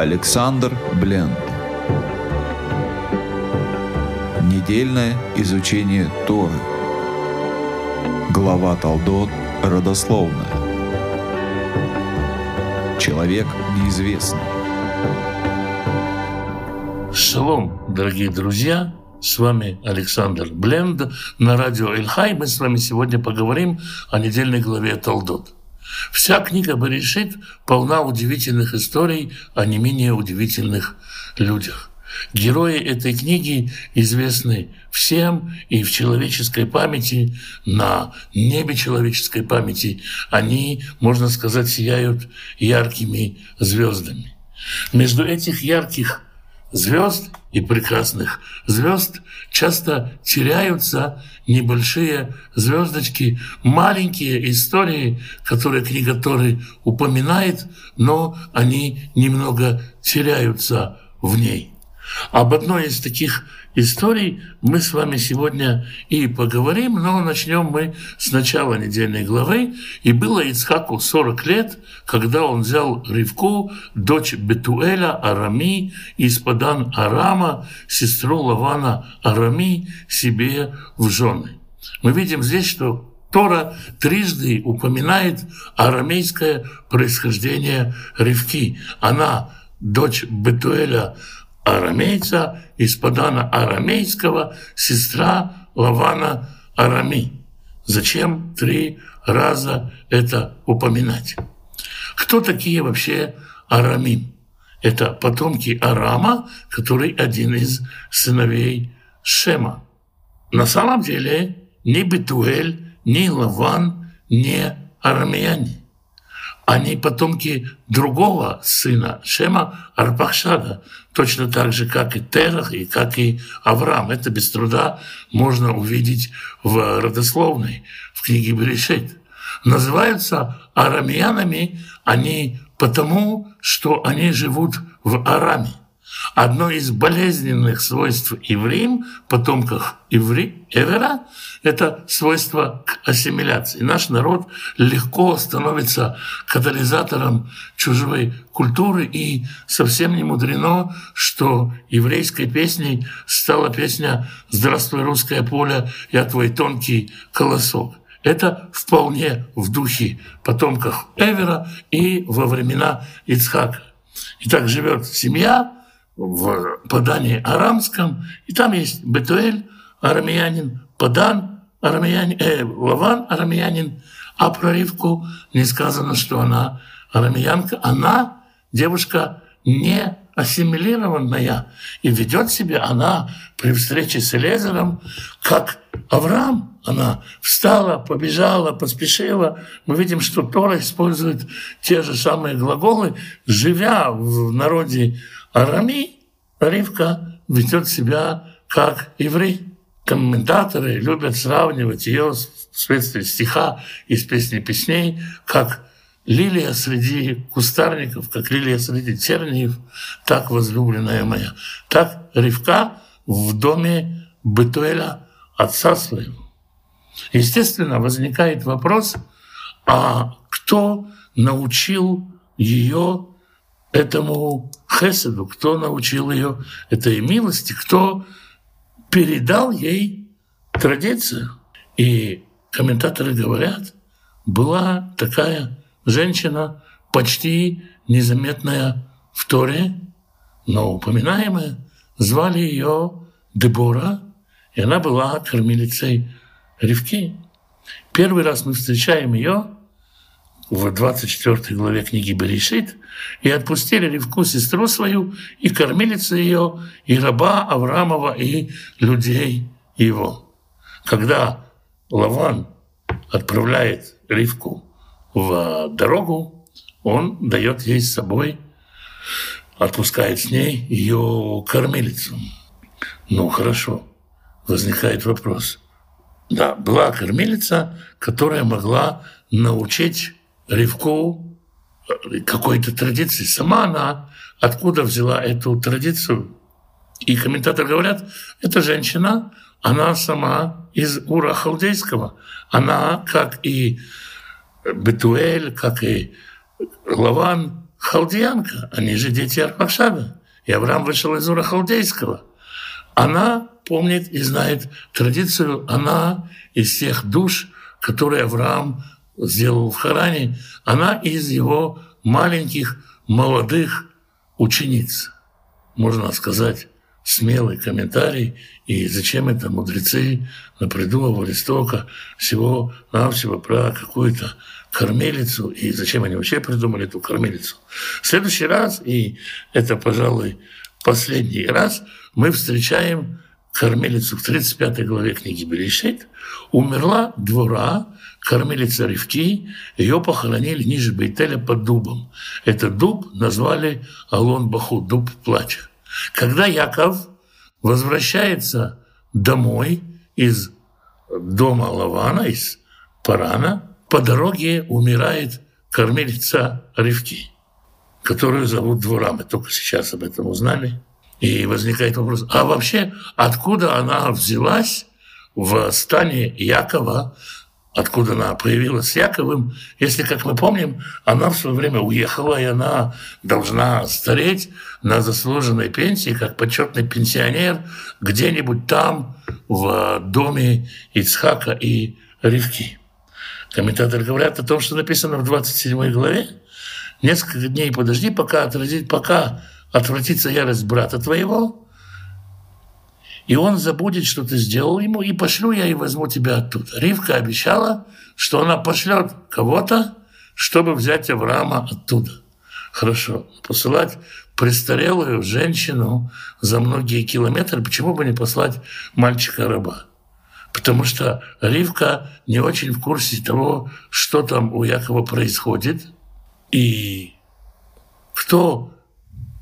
Александр Бленд. Недельное изучение Торы. Глава Талдот родословная. Человек неизвестный. Шалом, дорогие друзья! С вами Александр Бленд на радио Эльхай. Мы с вами сегодня поговорим о недельной главе Талдот. Вся книга Баришит полна удивительных историй о не менее удивительных людях. Герои этой книги известны всем и в человеческой памяти, на небе человеческой памяти. Они, можно сказать, сияют яркими звездами. Между этих ярких звезд и прекрасных звезд часто теряются небольшие звездочки, маленькие истории, которые книга Торы упоминает, но они немного теряются в ней. Об одной из таких историй мы с вами сегодня и поговорим, но начнем мы с начала недельной главы. И было Ицхаку 40 лет, когда он взял Ривку, дочь Бетуэля Арами из Падан Арама, сестру Лавана Арами, себе в жены. Мы видим здесь, что Тора трижды упоминает арамейское происхождение Ривки. Она дочь Бетуэля арамейца, из Падана арамейского, сестра Лавана Арами. Зачем три раза это упоминать? Кто такие вообще Арамим? Это потомки Арама, который один из сыновей Шема. На самом деле ни Бетуэль, ни Лаван не арамеяне они потомки другого сына Шема Арпахшада, точно так же, как и Терах и как и Авраам. Это без труда можно увидеть в родословной, в книге Берешит. Называются арамеянами они потому, что они живут в Араме. Одно из болезненных свойств евреям, потомков евре, Эвера, это свойство к ассимиляции. Наш народ легко становится катализатором чужой культуры, и совсем не мудрено, что еврейской песней стала песня «Здравствуй, русское поле, я твой тонкий колосок». Это вполне в духе потомков Эвера и во времена Ицхака. И так живет семья, в Падане Арамском, и там есть Бетуэль, арамеянин, Падан, арамеянин, э, Лаван, арамеянин, а про Ривку не сказано, что она арамеянка, она девушка не ассимилированная, и ведет себя она при встрече с Элезером как Авраам. Она встала, побежала, поспешила. Мы видим, что Тора использует те же самые глаголы, живя в народе Арами, Ривка ведет себя как еврей. Комментаторы любят сравнивать ее вследствие стиха из песни песней, как лилия среди кустарников, как лилия среди терниев, так возлюбленная моя. Так Ривка в доме Бетуэля отца своего. Естественно, возникает вопрос, а кто научил ее этому хеседу, кто научил ее этой милости, кто передал ей традицию. И комментаторы говорят, была такая женщина, почти незаметная в Торе, но упоминаемая, звали ее Дебора, и она была кормилицей Ревки. Первый раз мы встречаем ее в 24 главе книги Берешит, и отпустили Ревку, сестру свою, и кормилицу ее, и раба Авраамова, и людей его. Когда Лаван отправляет Ривку в дорогу, он дает ей с собой, отпускает с ней ее кормилицу. Ну, хорошо. Возникает вопрос. Да, была кормилица, которая могла научить Ривку э, какой-то традиции. Сама она откуда взяла эту традицию? И комментаторы говорят, эта женщина, она сама из Ура Халдейского. Она, как и Бетуэль, как и Лаван, халдиянка, они же дети Арпакшада. И Авраам вышел из Ура Халдейского. Она помнит и знает традицию, она из тех душ, которые Авраам сделал в Харане, она из его маленьких, молодых учениц. Можно сказать, смелый комментарий, и зачем это мудрецы напридумывали столько всего-навсего про какую-то кормилицу, и зачем они вообще придумали эту кормилицу. В следующий раз, и это, пожалуй, последний раз, мы встречаем кормилицу в 35 главе книги Берешит. Умерла двора, кормилица Ревки, ее похоронили ниже Бейтеля под дубом. Этот дуб назвали Алон Баху, дуб плача. Когда Яков возвращается домой из дома Лавана, из Парана, по дороге умирает кормилица Ревки, которую зовут Двора. Мы только сейчас об этом узнали. И возникает вопрос, а вообще откуда она взялась в стане Якова, откуда она появилась с Яковым, если, как мы помним, она в свое время уехала, и она должна стареть на заслуженной пенсии, как почетный пенсионер, где-нибудь там, в доме Ицхака и Ривки. Комментаторы говорят о том, что написано в 27 главе. Несколько дней подожди, пока, отразить, пока отвратится ярость брата твоего, и он забудет, что ты сделал ему, и пошлю я и возьму тебя оттуда. Ривка обещала, что она пошлет кого-то, чтобы взять Авраама оттуда. Хорошо, посылать престарелую женщину за многие километры, почему бы не послать мальчика-раба? потому что Ривка не очень в курсе того, что там у Якова происходит, и кто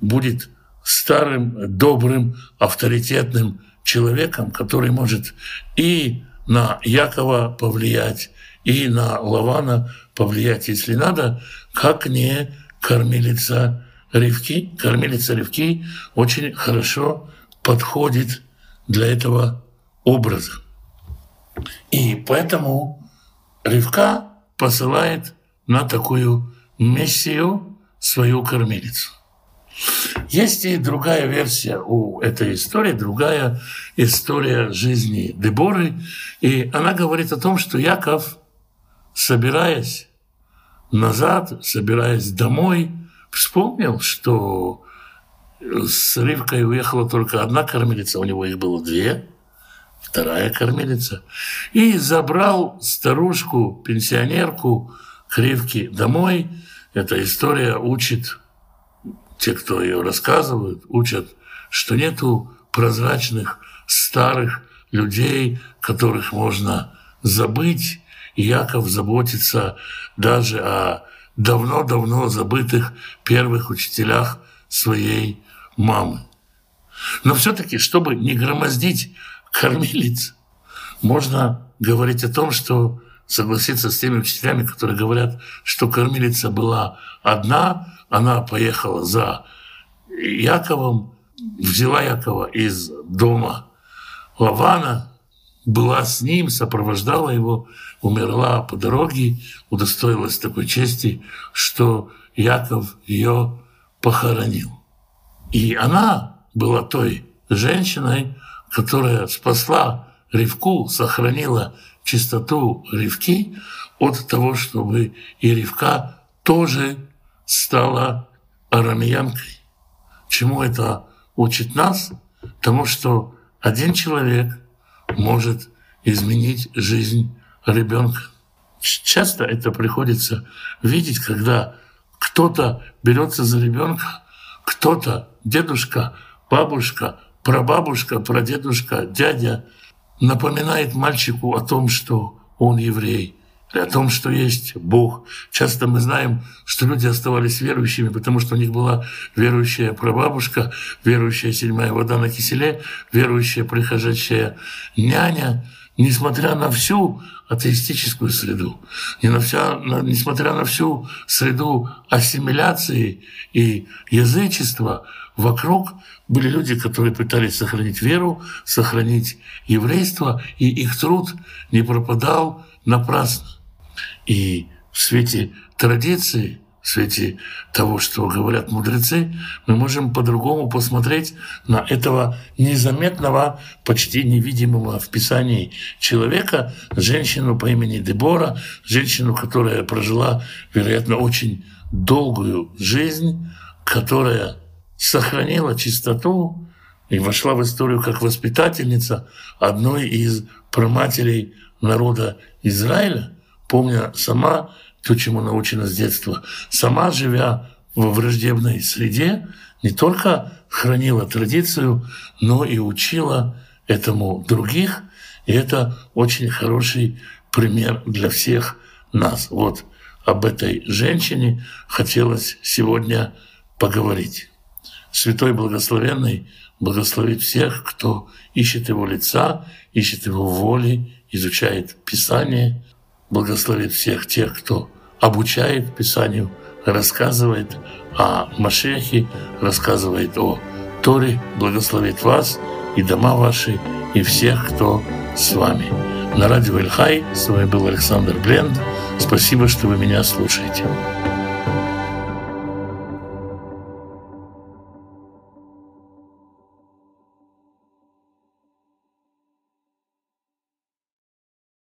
будет старым, добрым, авторитетным человеком, который может и на Якова повлиять, и на Лавана повлиять, если надо, как не кормилица Ривки. Кормилица Ривки очень хорошо подходит для этого образа. И поэтому Ривка посылает на такую миссию свою кормилицу. Есть и другая версия у этой истории, другая история жизни Деборы. И она говорит о том, что Яков, собираясь назад, собираясь домой, вспомнил, что с Ривкой уехала только одна кормилица, у него их было две – вторая кормилица, и забрал старушку, пенсионерку Кривки домой. Эта история учит, те, кто ее рассказывают, учат, что нету прозрачных старых людей, которых можно забыть. И Яков заботится даже о давно-давно забытых первых учителях своей мамы. Но все-таки, чтобы не громоздить кормилиц. Можно говорить о том, что согласиться с теми учителями, которые говорят, что кормилица была одна, она поехала за Яковом, взяла Якова из дома Лавана, была с ним, сопровождала его, умерла по дороге, удостоилась такой чести, что Яков ее похоронил. И она была той женщиной, которая спасла Ривку, сохранила чистоту Ривки от того, чтобы и Ривка тоже стала арамеянкой. Чему это учит нас? Тому, что один человек может изменить жизнь ребенка. Часто это приходится видеть, когда кто-то берется за ребенка, кто-то, дедушка, бабушка, прабабушка, прадедушка, дядя напоминает мальчику о том, что он еврей, и о том, что есть Бог. Часто мы знаем, что люди оставались верующими, потому что у них была верующая прабабушка, верующая седьмая вода на киселе, верующая приходящая няня, несмотря на всю атеистическую среду, не на вся, на, несмотря на всю среду ассимиляции и язычества, вокруг были люди, которые пытались сохранить веру, сохранить еврейство, и их труд не пропадал напрасно. И в свете традиции, в свете того, что говорят мудрецы, мы можем по-другому посмотреть на этого незаметного, почти невидимого в Писании человека, женщину по имени Дебора, женщину, которая прожила, вероятно, очень долгую жизнь, которая сохранила чистоту и вошла в историю как воспитательница одной из проматерей народа Израиля, помня сама то, чему научена с детства, сама живя во враждебной среде, не только хранила традицию, но и учила этому других. И это очень хороший пример для всех нас. Вот об этой женщине хотелось сегодня поговорить. Святой Благословенный благословит всех, кто ищет Его лица, ищет Его воли, изучает Писание, благословит всех тех, кто обучает Писанию, рассказывает о Машехе, рассказывает о Торе, благословит вас и дома ваши, и всех, кто с вами. На радио Эльхай с вами был Александр Бленд. Спасибо, что вы меня слушаете.